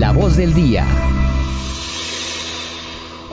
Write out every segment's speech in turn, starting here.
La voz del día.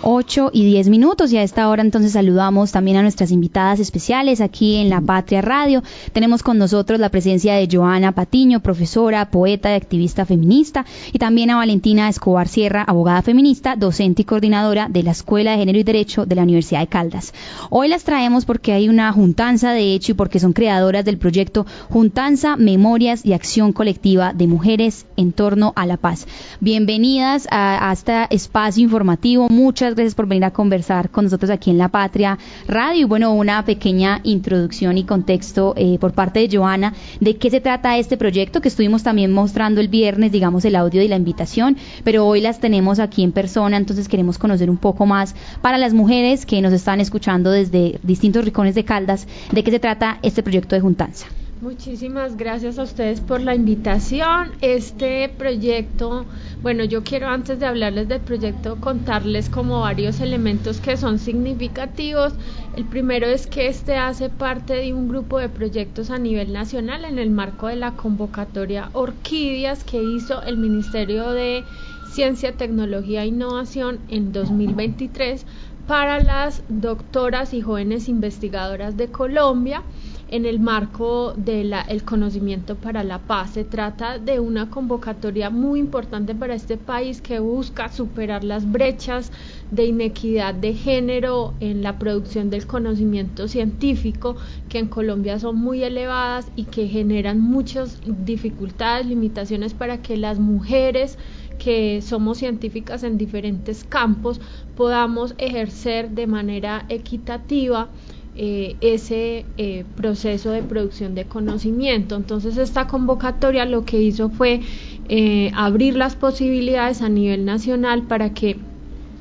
8 y 10 minutos y a esta hora entonces saludamos también a nuestras invitadas especiales aquí en La Patria Radio. Tenemos con nosotros la presencia de Joana Patiño, profesora, poeta y activista feminista, y también a Valentina Escobar Sierra, abogada feminista, docente y coordinadora de la Escuela de Género y Derecho de la Universidad de Caldas. Hoy las traemos porque hay una juntanza de hecho y porque son creadoras del proyecto Juntanza, Memorias y Acción Colectiva de Mujeres en torno a la paz. Bienvenidas a, a este espacio informativo. Muchas gracias por venir a conversar con nosotros aquí en La Patria Radio. Y bueno, una pequeña introducción y contexto eh, por parte de Joana de qué se trata este proyecto que estuvimos también mostrando el viernes, digamos, el audio y la invitación, pero hoy las tenemos aquí en persona, entonces queremos conocer un poco más para las mujeres que nos están escuchando desde distintos rincones de Caldas, de qué se trata este proyecto de Juntanza. Muchísimas gracias a ustedes por la invitación. Este proyecto, bueno, yo quiero antes de hablarles del proyecto contarles como varios elementos que son significativos. El primero es que este hace parte de un grupo de proyectos a nivel nacional en el marco de la convocatoria Orquídeas que hizo el Ministerio de Ciencia, Tecnología e Innovación en 2023 para las doctoras y jóvenes investigadoras de Colombia en el marco del el conocimiento para la paz. Se trata de una convocatoria muy importante para este país que busca superar las brechas de inequidad de género en la producción del conocimiento científico que en Colombia son muy elevadas y que generan muchas dificultades, limitaciones para que las mujeres que somos científicas en diferentes campos podamos ejercer de manera equitativa eh, ese eh, proceso de producción de conocimiento. Entonces esta convocatoria lo que hizo fue eh, abrir las posibilidades a nivel nacional para que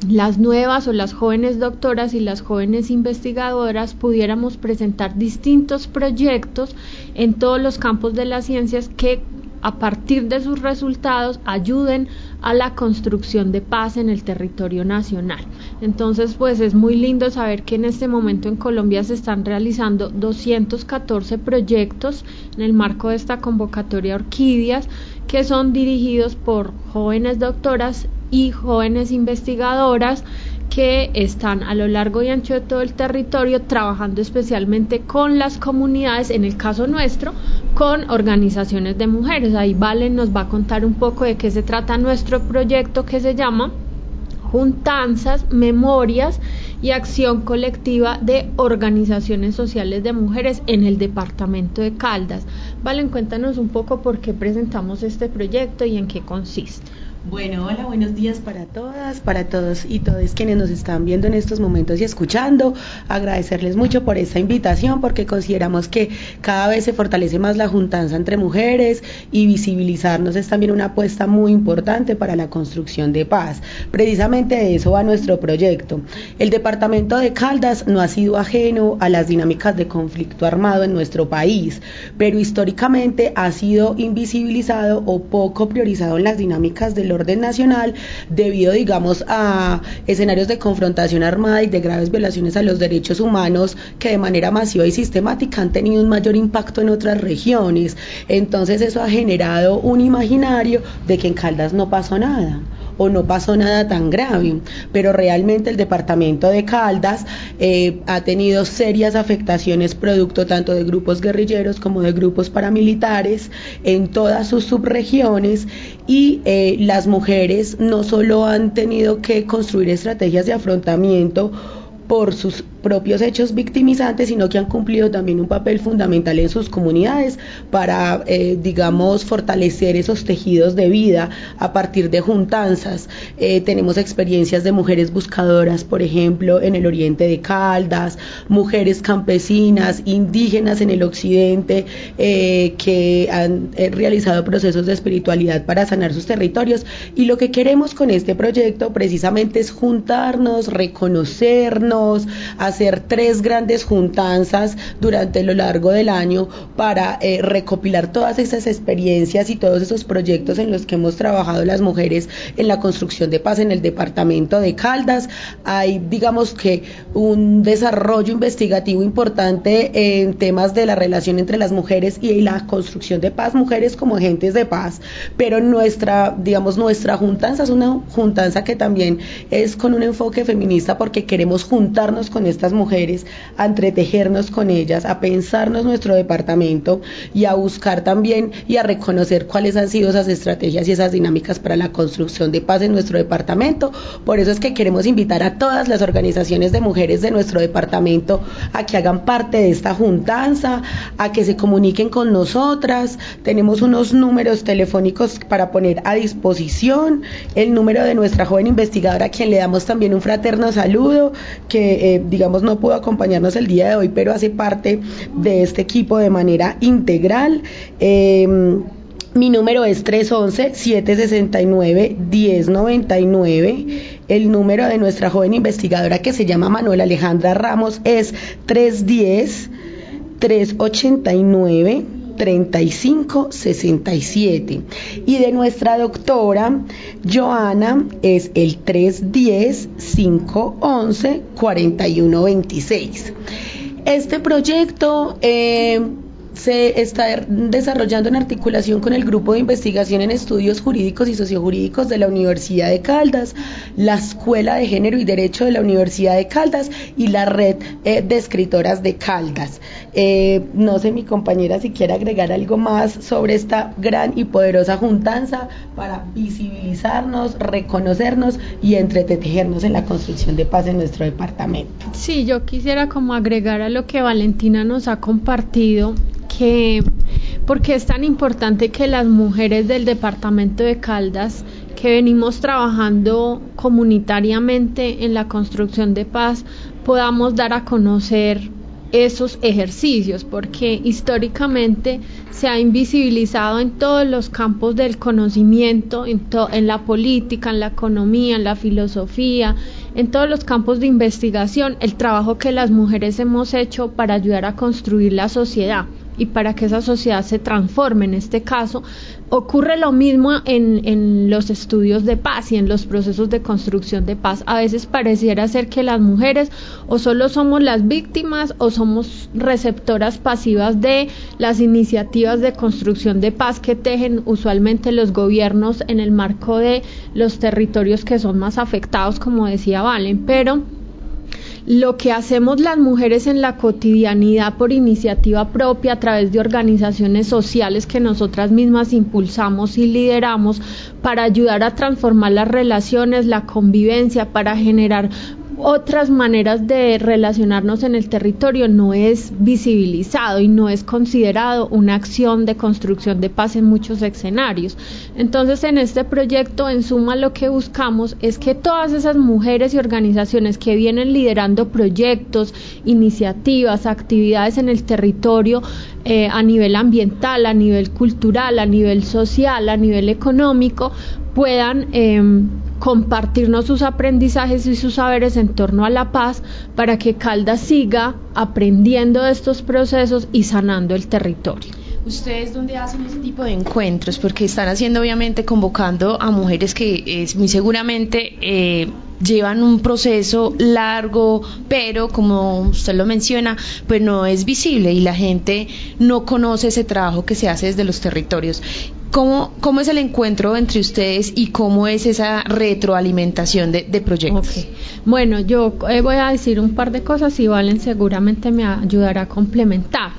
las nuevas o las jóvenes doctoras y las jóvenes investigadoras pudiéramos presentar distintos proyectos en todos los campos de las ciencias que a partir de sus resultados ayuden a la construcción de paz en el territorio nacional. Entonces, pues es muy lindo saber que en este momento en Colombia se están realizando 214 proyectos en el marco de esta convocatoria Orquídeas que son dirigidos por jóvenes doctoras y jóvenes investigadoras que están a lo largo y ancho de todo el territorio trabajando especialmente con las comunidades, en el caso nuestro, con organizaciones de mujeres. Ahí Valen nos va a contar un poco de qué se trata nuestro proyecto que se llama Juntanzas, Memorias y Acción Colectiva de Organizaciones Sociales de Mujeres en el Departamento de Caldas. Valen, cuéntanos un poco por qué presentamos este proyecto y en qué consiste. Bueno, hola, buenos días para todas, para todos y todos quienes nos están viendo en estos momentos y escuchando. Agradecerles mucho por esta invitación porque consideramos que cada vez se fortalece más la juntanza entre mujeres y visibilizarnos es también una apuesta muy importante para la construcción de paz. Precisamente de eso va nuestro proyecto. El departamento de Caldas no ha sido ajeno a las dinámicas de conflicto armado en nuestro país, pero históricamente ha sido invisibilizado o poco priorizado en las dinámicas de los orden nacional debido, digamos, a escenarios de confrontación armada y de graves violaciones a los derechos humanos que de manera masiva y sistemática han tenido un mayor impacto en otras regiones. Entonces eso ha generado un imaginario de que en Caldas no pasó nada o no pasó nada tan grave, pero realmente el departamento de Caldas eh, ha tenido serias afectaciones producto tanto de grupos guerrilleros como de grupos paramilitares en todas sus subregiones. Y eh, las mujeres no solo han tenido que construir estrategias de afrontamiento por sus propios hechos victimizantes, sino que han cumplido también un papel fundamental en sus comunidades para, eh, digamos, fortalecer esos tejidos de vida a partir de juntanzas. Eh, tenemos experiencias de mujeres buscadoras, por ejemplo, en el oriente de Caldas, mujeres campesinas, indígenas en el occidente, eh, que han realizado procesos de espiritualidad para sanar sus territorios. Y lo que queremos con este proyecto precisamente es juntarnos, reconocernos, hacer hacer tres grandes juntanzas durante lo largo del año para eh, recopilar todas esas experiencias y todos esos proyectos en los que hemos trabajado las mujeres en la construcción de paz en el departamento de Caldas. Hay, digamos que, un desarrollo investigativo importante en temas de la relación entre las mujeres y la construcción de paz, mujeres como agentes de paz, pero nuestra, digamos, nuestra juntanza es una juntanza que también es con un enfoque feminista porque queremos juntarnos con estas mujeres, a entretejernos con ellas, a pensarnos nuestro departamento y a buscar también y a reconocer cuáles han sido esas estrategias y esas dinámicas para la construcción de paz en nuestro departamento. Por eso es que queremos invitar a todas las organizaciones de mujeres de nuestro departamento a que hagan parte de esta juntanza, a que se comuniquen con nosotras. Tenemos unos números telefónicos para poner a disposición, el número de nuestra joven investigadora, a quien le damos también un fraterno saludo, que eh, digamos no pudo acompañarnos el día de hoy, pero hace parte de este equipo de manera integral. Em, mi número es 311-769-1099. El número de nuestra joven investigadora que se llama Manuela Alejandra Ramos es 310-389. 3567 y de nuestra doctora Joana es el 310 511 4126. Este proyecto eh, se está desarrollando en articulación con el Grupo de Investigación en Estudios Jurídicos y Sociojurídicos de la Universidad de Caldas, la Escuela de Género y Derecho de la Universidad de Caldas y la Red eh, de Escritoras de Caldas. Eh, no sé mi compañera si quiere agregar algo más sobre esta gran y poderosa juntanza para visibilizarnos, reconocernos y entretejernos en la construcción de paz en nuestro departamento. Sí, yo quisiera como agregar a lo que Valentina nos ha compartido que porque es tan importante que las mujeres del departamento de Caldas que venimos trabajando comunitariamente en la construcción de paz podamos dar a conocer esos ejercicios, porque históricamente se ha invisibilizado en todos los campos del conocimiento, en, en, la política, en la economía, en la filosofía, en todos los campos de investigación, el trabajo que las mujeres hemos hecho para ayudar a construir la sociedad y para que esa sociedad se transforme. En este caso, ocurre lo mismo en, en, los estudios de paz y en los procesos de construcción de paz. A veces pareciera ser que las mujeres o solo somos las víctimas o somos receptoras pasivas de las iniciativas de construcción de paz que tejen usualmente los gobiernos en el marco de los territorios que son más afectados, como decía Valen, pero lo que hacemos las mujeres en la cotidianidad por iniciativa propia a través de organizaciones sociales que nosotras mismas impulsamos y lideramos para ayudar a transformar las relaciones, la convivencia, para generar otras maneras de relacionarnos en el territorio no es visibilizado y no es considerado una acción de construcción de paz en muchos escenarios. Entonces, en este proyecto, en suma, lo que buscamos es que todas esas mujeres y organizaciones que vienen liderando proyectos, iniciativas, actividades en el territorio eh, a nivel ambiental, a nivel cultural, a nivel social, a nivel económico, puedan em, compartirnos sus aprendizajes y sus saberes en torno a la paz para que Caldas siga aprendiendo de estos procesos y sanando el territorio. ¿Ustedes dónde hacen ese tipo de encuentros? Porque están haciendo obviamente convocando a mujeres que es muy seguramente eh, llevan un proceso largo, pero como usted lo menciona, pues no es visible y la gente no conoce ese trabajo que se hace desde los territorios. ¿Cómo, ¿Cómo es el encuentro entre ustedes y cómo es esa retroalimentación de, proyectos? Bueno, yo eh, voy a decir un par de cosas y Valen seguramente me ayudará a complementar.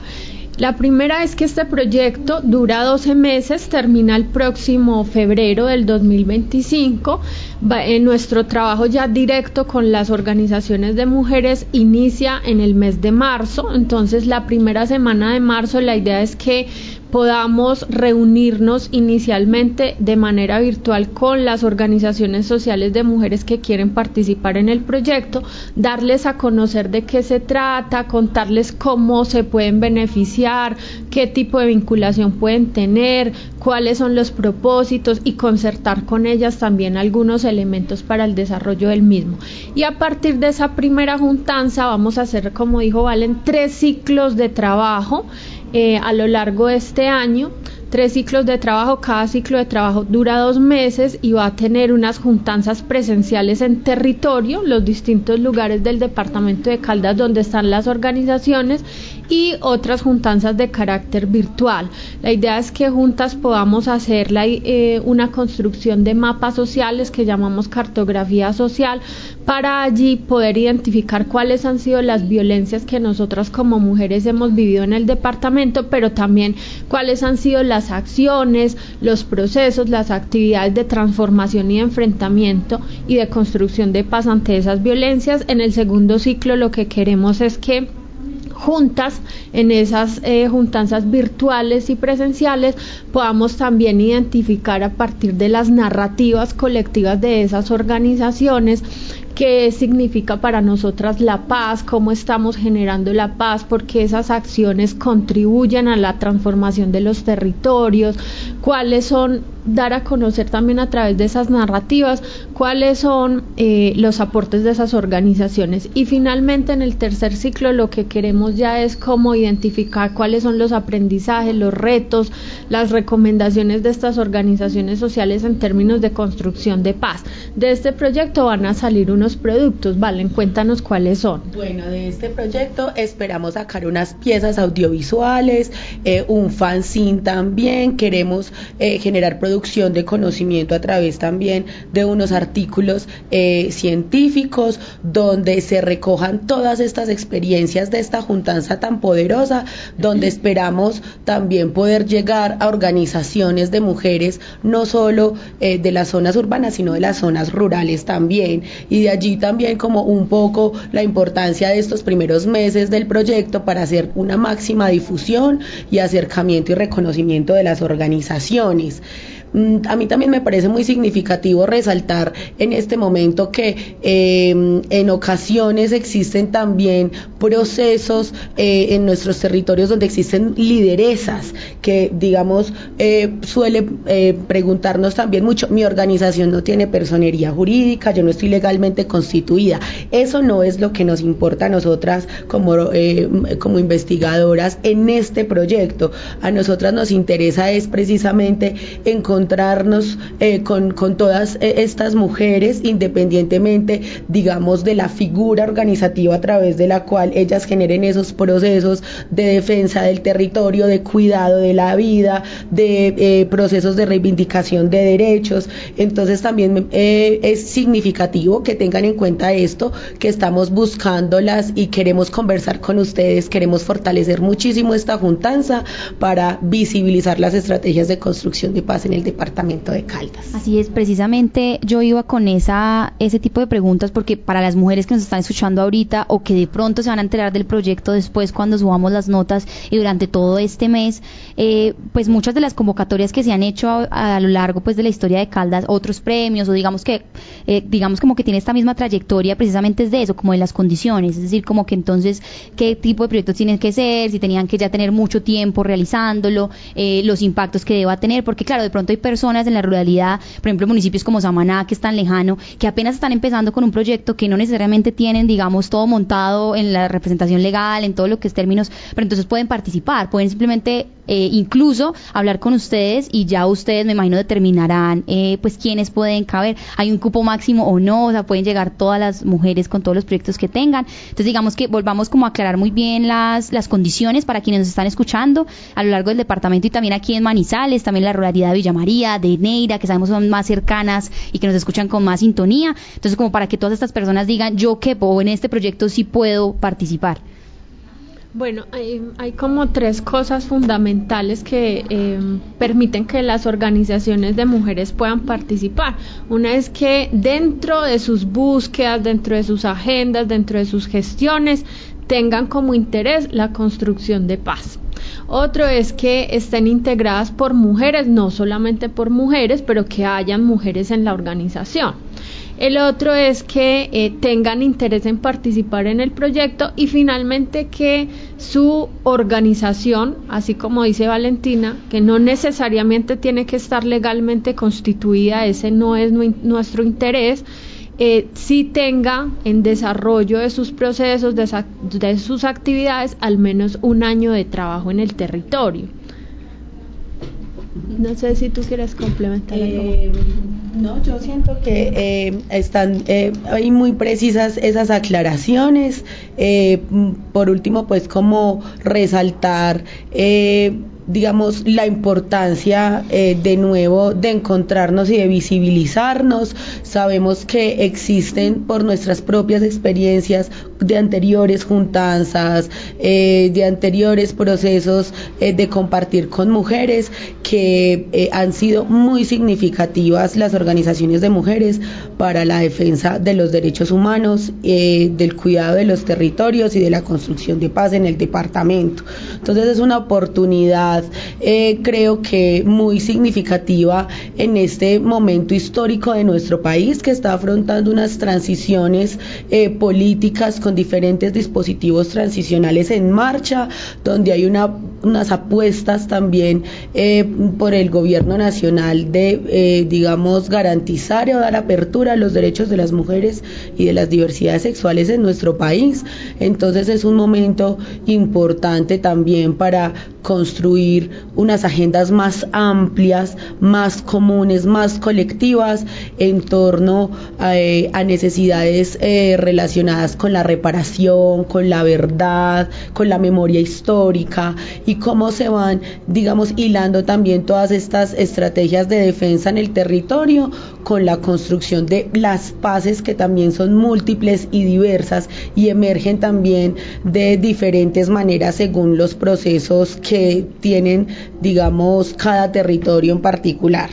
La primera es que este proyecto dura 12 meses, termina el próximo febrero del 2025. en nuestro trabajo ya directo con las organizaciones de mujeres inicia en el mes de marzo. Entonces, la primera semana de marzo la idea es que podamos reunirnos inicialmente de manera virtual con las organizaciones sociales de mujeres que quieren participar en el proyecto, darles a conocer de qué se trata, contarles cómo se pueden beneficiar, qué tipo de vinculación pueden tener, cuáles son los propósitos y concertar con ellas también algunos elementos para el desarrollo del mismo. Y a partir de esa primera juntanza vamos a hacer, como dijo Valen, tres ciclos de trabajo eh, a lo largo de este año tres ciclos de trabajo. Cada ciclo de trabajo dura dos meses y va a tener unas juntanzas presenciales en territorio, los distintos lugares del departamento de Caldas donde están las organizaciones y otras juntanzas de carácter virtual. La idea es que juntas podamos hacer eh, una construcción de mapas sociales que llamamos cartografía social para allí poder identificar cuáles han sido las violencias que nosotras como mujeres hemos vivido en el departamento, pero también cuáles han sido las acciones, los procesos, las actividades de transformación y enfrentamiento y de construcción de paz ante esas violencias. En el segundo ciclo lo que queremos es que juntas, en esas eh, juntanzas virtuales y presenciales, podamos también identificar a partir de las narrativas colectivas de esas organizaciones qué significa para nosotras la paz, cómo estamos generando la paz, porque esas acciones contribuyen a la transformación de los territorios, cuáles son, dar a conocer también a través de esas narrativas, cuáles son eh, los aportes de esas organizaciones. Y finalmente en el tercer ciclo lo que queremos ya es cómo identificar cuáles son los aprendizajes, los retos, las recomendaciones de estas organizaciones sociales en términos de construcción de paz. De este proyecto van a salir unos productos, Valen, cuéntanos cuáles son. Bueno, de este proyecto esperamos sacar unas piezas audiovisuales, eh, un fanzine también, queremos eh, generar producción de conocimiento a través también de unos artículos eh, científicos donde se recojan todas estas experiencias de esta juntanza tan poderosa, donde esperamos también poder llegar a organizaciones de mujeres, no solo de las zonas urbanas, sino de las zonas rurales también, y de allí también como un poco la importancia de estos primeros meses del proyecto para hacer una máxima difusión y acercamiento y reconocimiento de las organizaciones. Mm, a mí también me parece muy significativo resaltar en este momento que em, en ocasiones existen también procesos eh, en nuestros territorios donde existen lideresas que, digamos, eh, suele eh, preguntarnos también mucho, mi organización no tiene personería jurídica, yo no estoy legalmente constituida. Eso no es lo que nos importa a nosotras como, como investigadoras en este proyecto. A nosotras nos interesa es precisamente encontrar encontrarnos eh, con, con, todas eh, estas mujeres, independientemente, digamos, de la figura organizativa a través de la cual ellas generen esos procesos de defensa del territorio, de cuidado de la vida, de eh, procesos de reivindicación de derechos. Entonces también es significativo que tengan en cuenta esto, que estamos buscándolas y queremos conversar con ustedes, queremos fortalecer muchísimo esta juntanza para visibilizar las estrategias de construcción de paz en el departamento de Caldas. Así es, precisamente yo iba con esa ese tipo de preguntas porque para las mujeres que nos están escuchando ahorita o que de pronto se van a enterar del proyecto después cuando subamos las notas y durante todo este mes, eh, pues muchas de las convocatorias que se han hecho a, lo largo pues de la historia de Caldas, otros premios o digamos que eh, digamos como que tiene esta misma trayectoria precisamente es de eso, como de las condiciones, es decir, como que entonces qué tipo de proyectos tienen que ser, si tenían que ya tener mucho tiempo realizándolo, eh, los impactos que deba tener, porque claro, de pronto hay personas en la ruralidad, por ejemplo, municipios como Samaná, que es tan lejano, que apenas están empezando con un proyecto que no necesariamente tienen, digamos, todo montado en la representación legal, en todo lo que es términos, pero entonces pueden participar, pueden simplemente eh, incluso hablar con ustedes y ya ustedes me imagino determinarán eh, pues quiénes pueden caber, hay un cupo máximo o no, o sea, pueden llegar todas las mujeres con todos los proyectos que tengan. Entonces digamos que volvamos como a aclarar muy bien las, las condiciones para quienes nos están escuchando a lo largo del departamento y también aquí en Manizales, también la ruralidad de Villa María, de Neira, que sabemos son más cercanas y que nos escuchan con más sintonía. Entonces como para que todas estas personas digan yo que en este proyecto sí puedo participar. Bueno, hay, como tres cosas fundamentales que eh, permiten que las organizaciones de mujeres puedan participar. Una es que dentro de sus búsquedas, dentro de sus agendas, dentro de sus gestiones, tengan como interés la construcción de paz. Otro es que estén integradas por mujeres, no solamente por mujeres, pero que hayan mujeres en la organización. El otro es que eh, tengan interés en participar en el proyecto y finalmente que su organización, así como dice Valentina, que no necesariamente tiene que estar legalmente constituida, ese no es nuestro interés, eh, sí tenga en desarrollo de sus procesos, de, sus actividades, al menos un año de trabajo en el territorio. No sé si tú quieres complementar eh, No, yo siento que eh, están eh, ahí muy precisas esas aclaraciones. por último, pues como resaltar digamos, la importancia eh, de nuevo de encontrarnos y de visibilizarnos. Sabemos que existen por nuestras propias experiencias de anteriores juntanzas, eh, de anteriores procesos eh, de compartir con mujeres que han sido muy significativas las organizaciones de mujeres para la defensa de los derechos humanos, del cuidado de los territorios y de la construcción de paz en el departamento. Entonces es una oportunidad eh, creo que muy significativa en este momento histórico de nuestro país que está afrontando unas transiciones eh, políticas con diferentes dispositivos transicionales en marcha, donde hay una, unas apuestas también eh, por el gobierno nacional de, digamos, garantizar o dar apertura a los derechos de las mujeres y de las diversidades sexuales en nuestro país. Entonces es un momento importante también para construir unas agendas más amplias, más comunes, más colectivas en torno a, eh, necesidades eh, relacionadas con la reparación, con la verdad, con la memoria histórica y cómo se van, digamos, hilando también todas estas estrategias de defensa en el territorio con la construcción de las paces que también son múltiples y diversas y emergen también de diferentes maneras según los procesos que tienen, digamos, cada territorio en particular.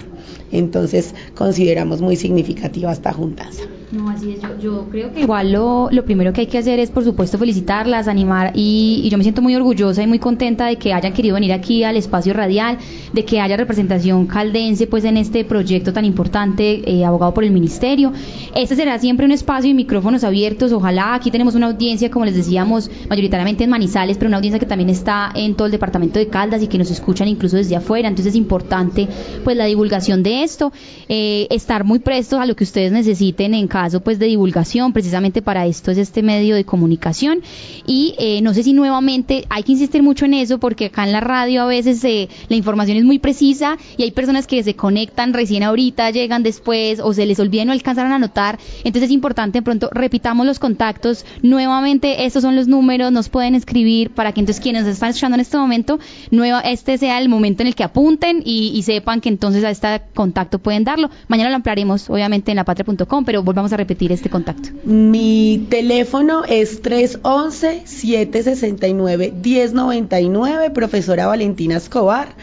Entonces consideramos muy significativa esta juntanza. No, así es. Yo, creo que igual lo, lo, primero que hay que hacer es, por supuesto, felicitarlas, animar y, yo me siento muy orgullosa y muy contenta de que hayan querido venir aquí al espacio radial, de que haya representación caldense pues en este proyecto tan importante, eh, abogado por el ministerio. Este será siempre un espacio y micrófonos abiertos. Ojalá aquí tenemos una audiencia, como les decíamos, mayoritariamente en Manizales, pero una audiencia que también está en todo el departamento de Caldas y que nos escuchan incluso desde afuera. Entonces es importante pues la divulgación de esto, eh, estar muy prestos a lo que ustedes necesiten en cada pues de divulgación, precisamente para esto es este medio de comunicación. Y eh, no sé si nuevamente hay que insistir mucho en eso porque acá en la radio a veces eh, la información es muy precisa y hay personas que se conectan recién ahorita, llegan después o se les olvida y no alcanzaron a anotar, entonces es importante de pronto repitamos los contactos, nuevamente estos son los números, nos pueden escribir para que entonces quienes están escuchando en este momento, nueva, este sea el momento en el que apunten y, sepan que entonces a este contacto pueden darlo. Mañana lo ampliaremos obviamente en lapatria.com, pero volvamos repetir este contacto? Mi teléfono es 311-769-1099, profesora Valentina Escobar.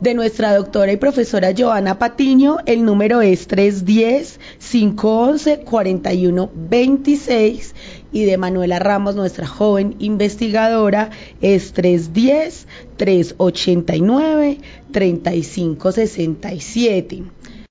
De nuestra doctora y profesora Joana Patiño, el número es 310-511-4126 y de Manuela Ramos, nuestra joven investigadora, es 310-389-3567.